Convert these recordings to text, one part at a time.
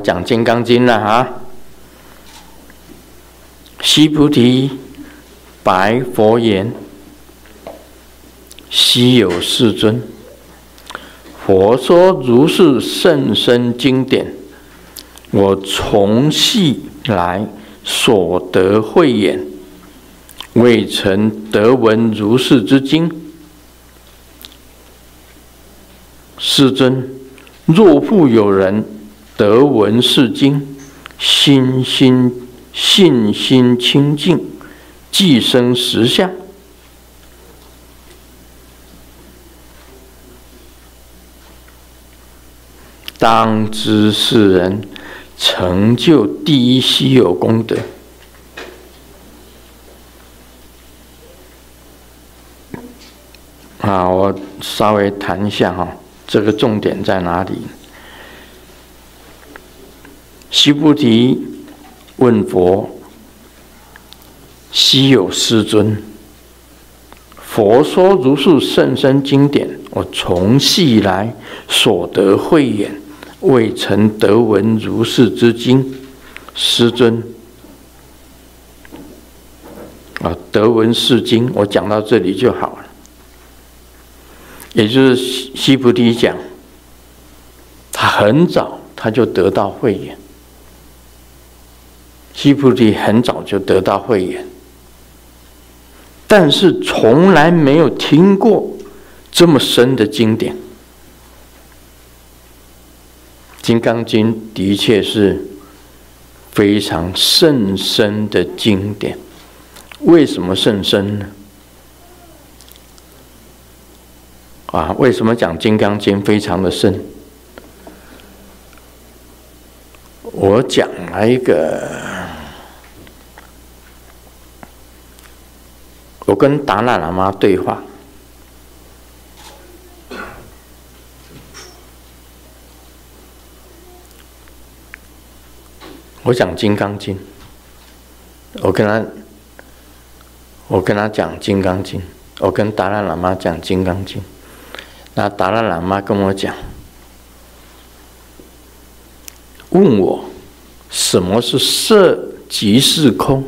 讲《金刚经》了哈！须菩提，白佛言：“希有世尊，佛说如是甚深经典，我从昔来所得慧眼，未曾得闻如是之经。世尊，若复有人。”得闻是经，心心信心清净，即生实相。当知是人成就第一稀有功德。啊，我稍微谈一下哈，这个重点在哪里？须菩提问佛：“希有师尊，佛说如是甚深经典，我从昔以来所得慧眼，未曾得闻如是之经。师尊，啊，得闻是经，我讲到这里就好了。也就是西菩提讲，他很早他就得到慧眼。”西菩提很早就得到慧眼，但是从来没有听过这么深的经典。《金刚经》的确是非常甚深的经典。为什么甚深呢？啊，为什么讲《金刚经》非常的深？我讲了一个。我跟达赖喇嘛对话，我讲《金刚经》，我跟他，我跟他讲《金刚经》，我跟达赖喇嘛讲《金刚经》，那达赖喇嘛跟我讲，问我什么是色即是空。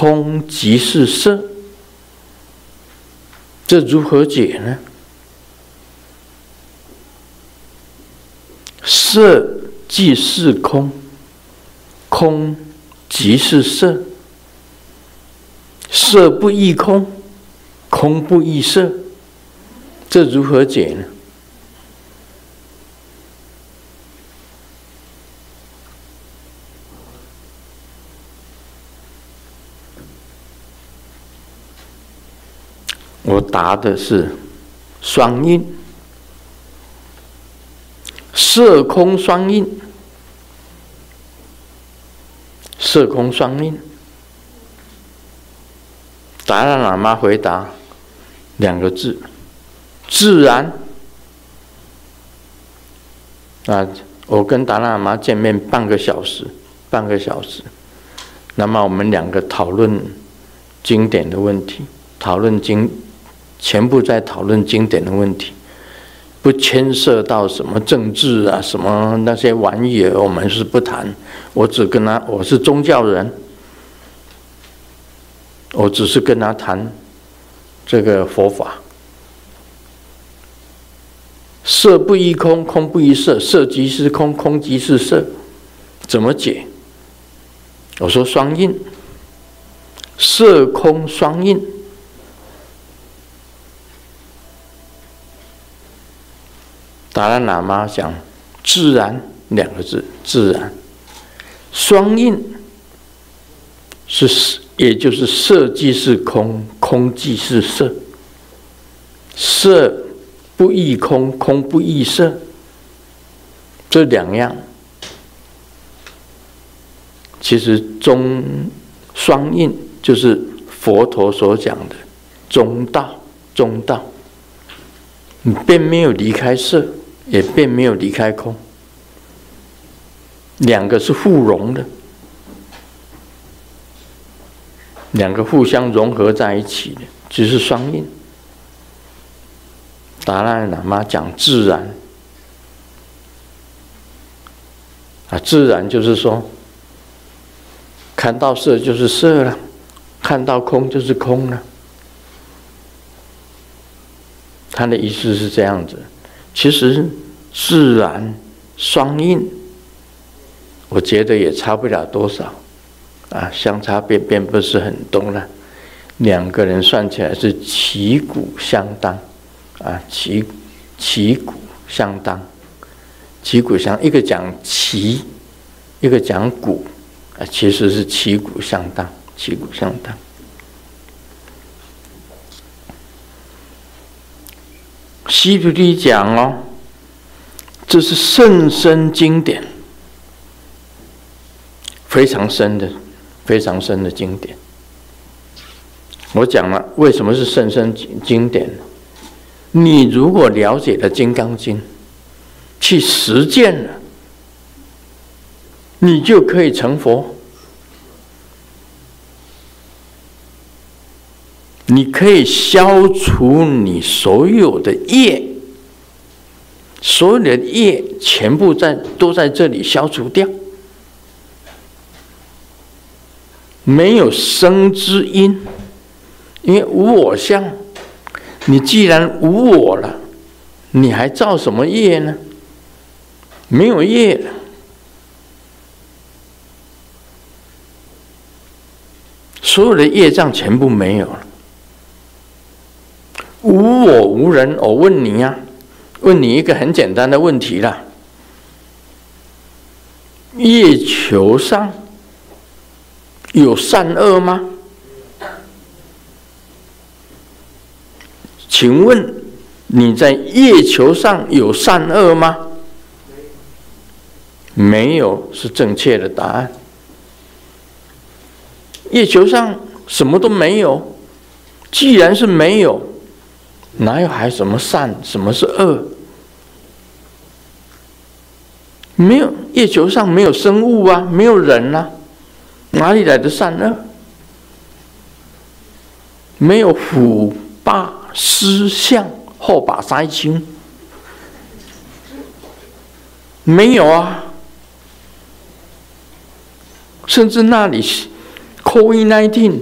空即是色，这如何解呢？色即是空，空即是色，色不异空，空不异色，这如何解呢？答的是双印，色空双印，色空双印。达赖喇嘛回答两个字：自然。啊，我跟达赖喇嘛见面半个小时，半个小时，那么我们两个讨论经典的问题，讨论经。全部在讨论经典的问题，不牵涉到什么政治啊、什么那些玩意儿，我们是不谈。我只跟他，我是宗教人，我只是跟他谈这个佛法。色不异空，空不异色，色即是空，空即是色，怎么解？我说双印，色空双印。达赖喇嘛讲“自然”两个字，“自然”双印是，也就是色即是空，空即是色，色不异空，空不异色，这两样。其实中双印就是佛陀所讲的中道，中道，你并没有离开色。也并没有离开空，两个是互融的，两个互相融合在一起的，只是双印。达赖喇嘛讲自然，啊，自然就是说，看到色就是色了，看到空就是空了。他的意思是这样子，其实自然双印，我觉得也差不了多少，啊，相差并并不是很多了。两个人算起来是旗鼓相当，啊，旗旗鼓相当，旗鼓相一个讲旗，一个讲鼓，啊，其实是旗鼓相当，旗鼓相当。西菩提讲哦，这是甚深经典，非常深的，非常深的经典。我讲了，为什么是甚深经典？你如果了解了《金刚经》，去实践了，你就可以成佛。你可以消除你所有的业，所有的业全部在都在这里消除掉，没有生之因。因为无我相，你既然无我了，你还造什么业呢？没有业了，所有的业障全部没有了。无我无人，我问你呀、问你一个很简单的问题啦：月球上有善恶吗？请问你在月球上有善恶吗？没有，是正确的答案。月球上什么都没有，既然是没有，哪有还什么善？什么是恶？没有，月球上没有生物啊，没有人啊，哪里来的善恶？没有虎霸。狮象后把腮青，没有啊，甚至那里 COVID-19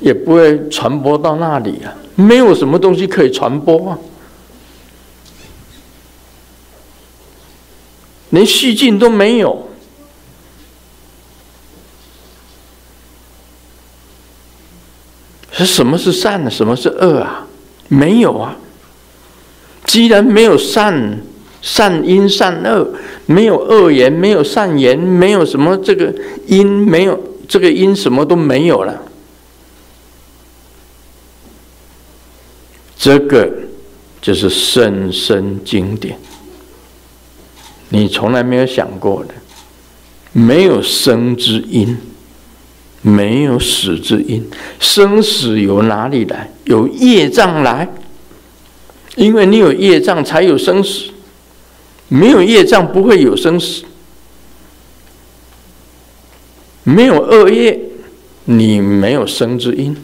也不会传播到那里啊，没有什么东西可以传播啊，连细菌都没有。是什么是善呢？什么是恶啊？没有啊！既然没有善善因善恶，没有恶言，没有善言，没有什么这个因，没有这个因，什么都没有了。这个就是甚深经典，你从来没有想过的，没有生之因。没有死之因，生死由哪里来？由业障来。因为你有业障，才有生死。没有业障，不会有生死。没有恶业，你没有生之因；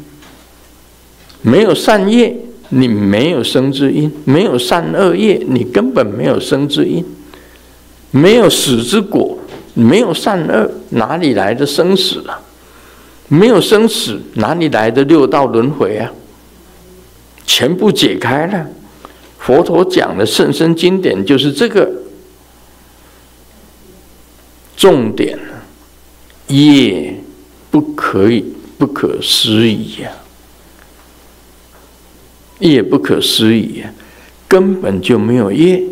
没有善业，你没有生之因；没有善恶业，你根本没有生之因。没有死之果，没有善恶，哪里来的生死啊？没有生死，哪里来的六道轮回啊？全部解开了。佛陀讲的甚深经典就是这个重点，业不可以不可思议呀，业不可思议，根本就没有业，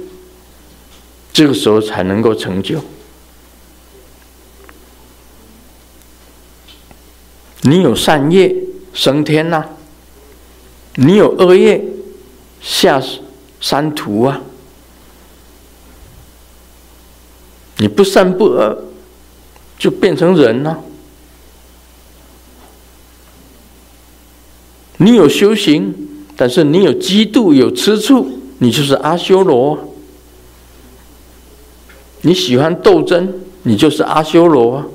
这个时候才能够成就。你有善业升天呐、你有恶业下三途啊。你不善不恶，就变成人了、啊。你有修行，但是你有嫉妒有吃醋，你就是阿修罗。你喜欢斗争，你就是阿修罗。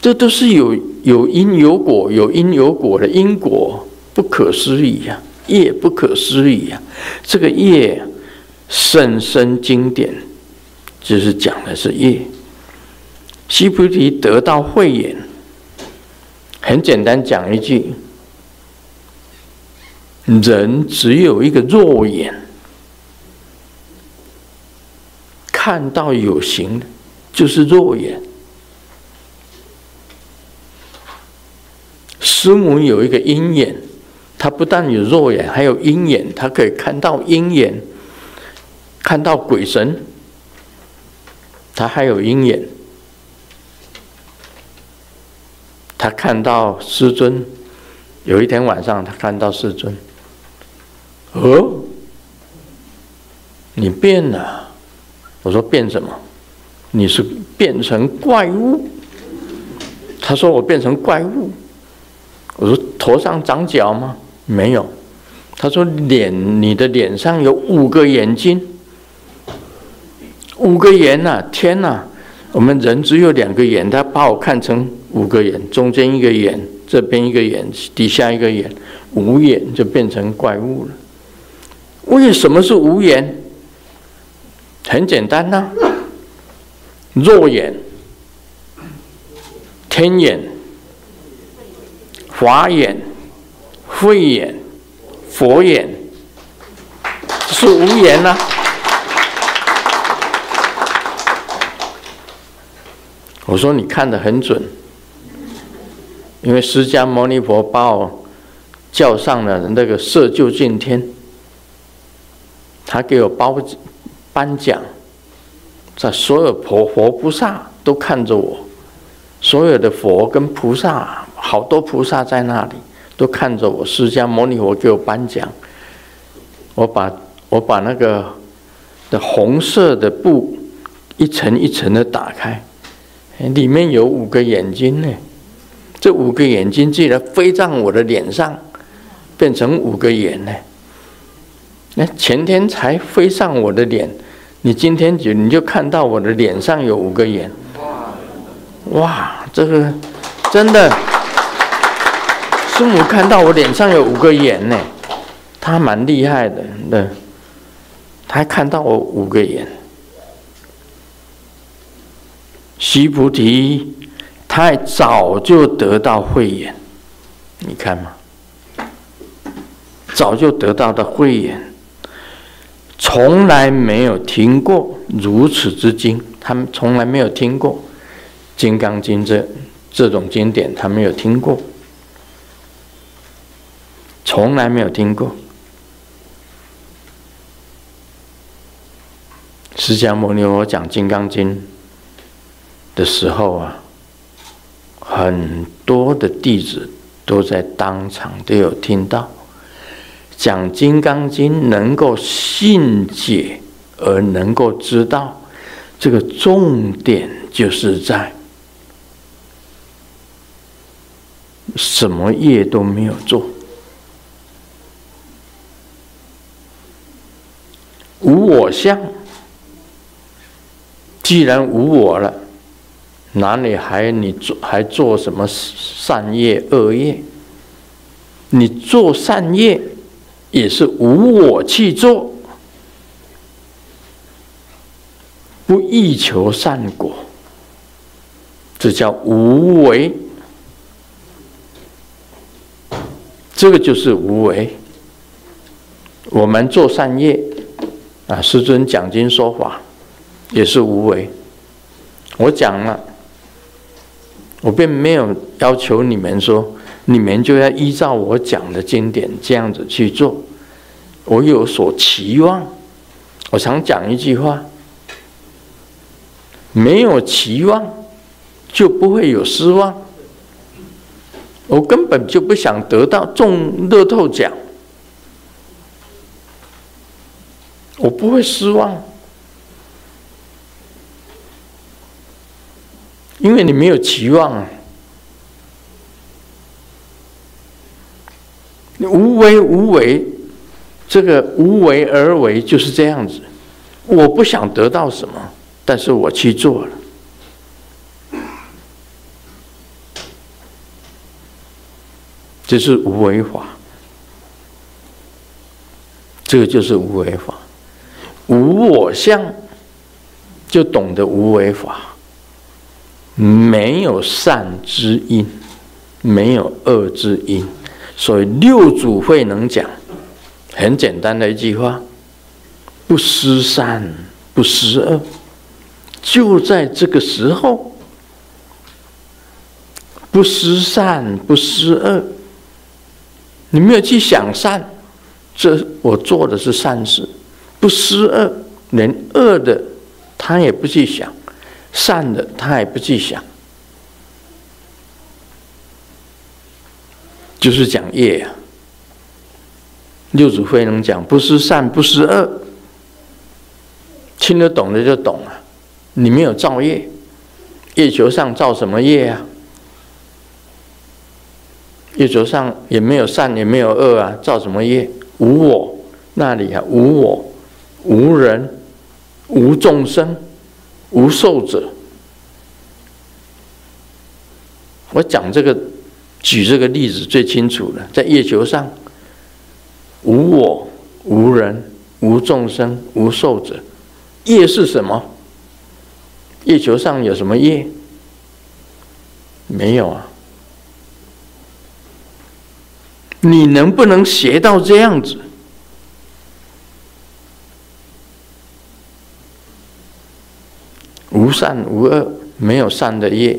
这都是有有因有果，有因有果的因果不可思议呀、业不可思议呀、这个业甚深经典，就是讲的是业。西菩提得到慧眼，很简单讲一句：人只有一个肉眼，看到有形的，就是肉眼。师母有一个鹰眼，他不但有肉眼，还有鹰眼，他可以看到鹰眼，看到鬼神，他还有鹰眼。他看到师尊，有一天晚上，他看到师尊。哦，你变了。我说变什么？你是变成怪物。他说我变成怪物。我说头上长角吗？没有。他说脸，你的脸上有五个眼睛，五个眼呐！天呐！我们人只有两个眼，他把我看成。五个眼，中间一个眼，这边一个眼，底下一个眼，五眼就变成怪物了。为什么是无眼？很简单呐、啊，肉眼、天眼、法眼、慧眼、佛眼，是无眼呐、我说你看得很准。因为释迦牟尼佛把我叫上了那个色究竟天，他给我包颁奖，在所有佛佛菩萨都看着我，所有的佛跟菩萨，好多菩萨在那里都看着我。释迦牟尼佛给我颁奖，我把我把那个的红色的布一层一层的打开，里面有五个眼睛呢。这五个眼睛竟然飞在我的脸上，变成五个眼呢？那前天才飞上我的脸，你今天就你就看到我的脸上有五个眼，哇，这个真的，师母看到我脸上有五个眼呢，他蛮厉害的，对，他看到我五个眼，须菩提。他早就得到慧眼，你看嘛，早就得到的慧眼，从来没有听过如此之经，他们从来没有听过《金刚经》这这种经典，他没有听过，从来没有听过。释迦牟尼佛讲《金刚经》的时候啊。很多的弟子都在当场都有听到讲《金刚经》，能够信解而能够知道，这个重点就是在什么业都没有做，无我相。既然无我了。哪里还你做还做什么善业恶业？你做善业也是无我去做，不欲求善果，这叫无为。这个就是无为。我们做善业啊，师尊讲经说法也是无为。我讲了。我并没有要求你们说，你们就要依照我讲的经典这样子去做。我有所期望。我常讲一句话：没有期望，就不会有失望。我根本就不想得到中乐透奖，我不会失望。因为你没有期望啊，无为无为，这个无为而为就是这样子。我不想得到什么，但是我去做了，这是无为法。这个就是无为法，无我相。就懂得无为法，没有善之因，没有恶之因，所以六祖慧能讲，很简单的一句话：不思善，不思恶。就在这个时候，不思善，不思恶。你没有去想善，这我做的是善事；不思恶，连恶的他也不去想，善的他也不去想，就是讲业啊。六祖慧能讲，不思善，不思恶，听得懂的就懂了。你没有造业，月球上造什么业啊？月球上也没有善，也没有恶啊，造什么业？无我，那里啊，无我，无人，无众生，无寿者。我讲这个，举这个例子最清楚了，在月球上，无我，无人，无众生，无寿者。业是什么？月球上有什么业？没有啊。你能不能学到这样子？无善无恶，没有善的业。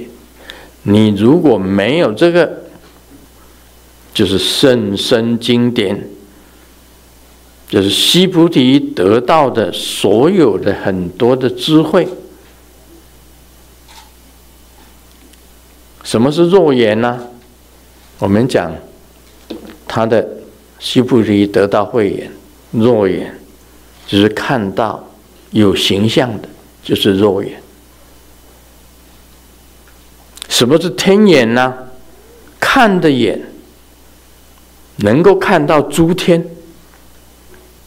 你如果没有这个，就是甚深经典，就是须菩提得到的所有的很多的智慧。什么是肉眼呢？我们讲他的须菩提得到慧眼，肉眼就是看到有形象的，就是肉眼。什么是天眼呢？看的眼，能够看到诸天，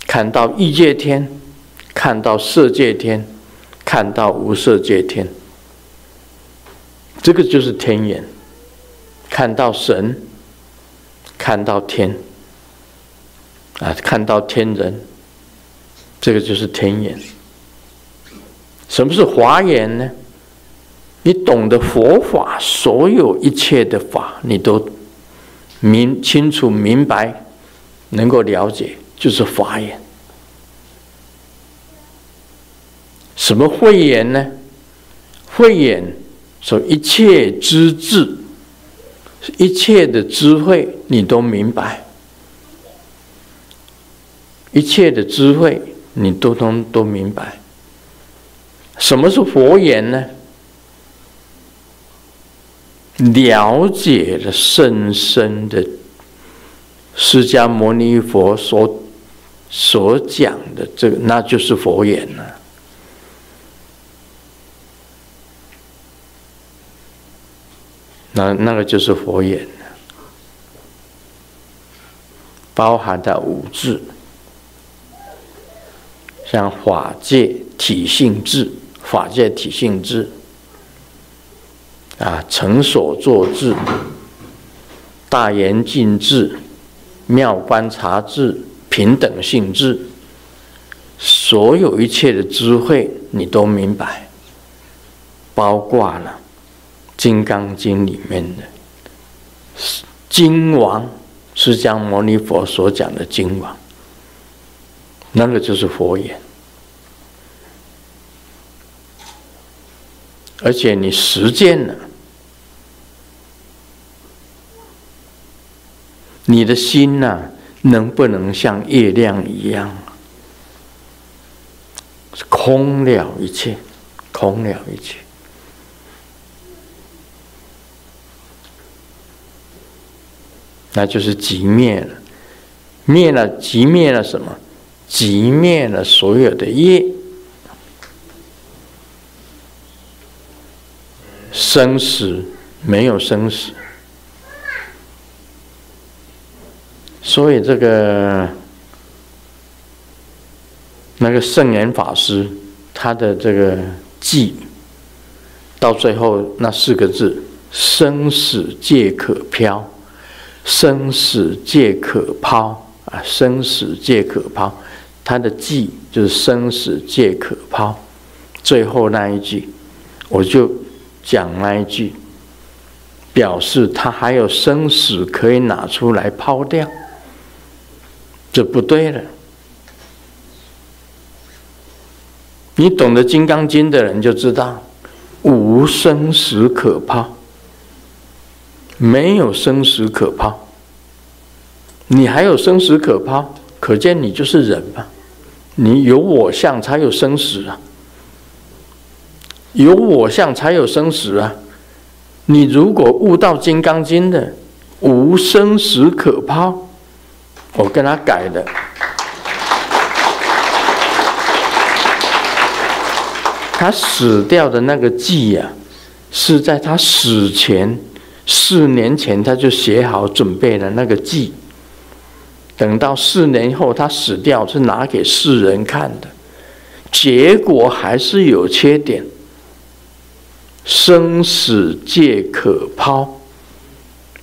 看到异界天，看到色界天，看到无色界天。这个就是天眼，看到神，看到天，啊，看到天人，这个就是天眼。什么是华眼呢？你懂得佛法，所有一切的法，你都明清楚明白，能够了解，就是法眼。什么慧眼呢？慧眼。说一切知智，一切的智慧你都明白，一切的智慧你都通都明白。什么是佛眼呢？了解了深深的释迦牟尼佛所所讲的这个，那就是佛眼了。那那个就是佛眼，包含的五智，像法界体性智、法界体性智，啊，成所作智、大圆镜智、妙观察智、平等性智，所有一切的智慧你都明白，包括了。《金刚经》里面的经王释迦牟尼佛所讲的经王，那个就是佛眼。而且你实践了，你的心呐、能不能像月亮一样，空了一切，空了一切。那就是寂灭了，灭了，寂灭了什么？寂灭了所有的业，生死没有生死，所以这个那个圣严法师他的这个偈，到最后那四个字：生死皆可飘。生死皆可抛啊！生死皆可抛，他的偈就是生死皆可抛，最后那一句，我就讲那一句，表示他还有生死可以拿出来抛掉，这不对了。你懂得《金刚经》的人就知道，无生死可抛，没有生死可抛。你还有生死可抛，可见你就是人吧？你有我相才有生死啊，有我相才有生死啊。你如果悟到《金刚经》的无生死可抛，我跟他改的。他死掉的那个记呀、啊，是在他死前四年前他就写好准备的那个记。等到四年后他死掉，是拿给世人看的，结果还是有缺点。生死皆可抛，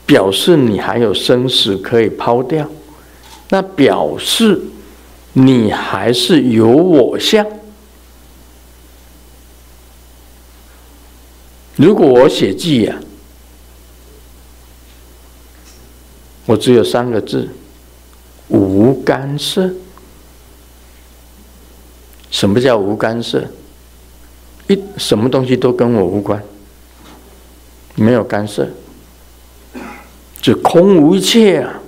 表示你还有生死可以抛掉，那表示你还是有我相。如果我写记呀，我只有三个字：无干涉。什么叫无干涉？一什么东西都跟我无关，没有干涉，就空无一切啊，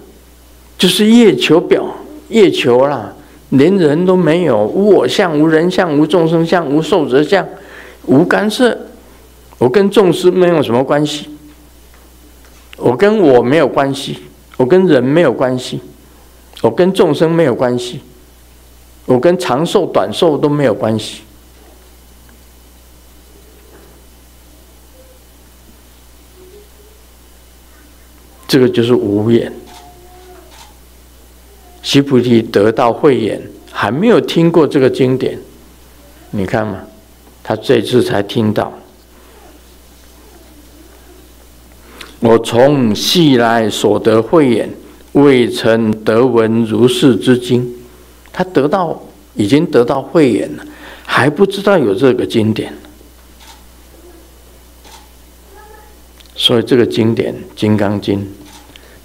就是月球表。月球啦，连人都没有，无我相、无人相、无众生相、无寿者相，无干涉。我跟众生没有什么关系，我跟我没有关系，我跟人没有关系，我跟众生没有关系，我跟长寿短寿都没有关系。这个就是无眼。须菩提得到慧眼，还没有听过这个经典，你看嘛，他这次才听到。我从昔来所得慧眼，未曾得闻如是之经。他得到，已经得到慧眼了，还不知道有这个经典。所以这个经典《金刚经》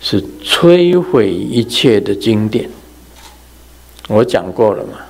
是摧毁一切的经典。我讲过了嘛。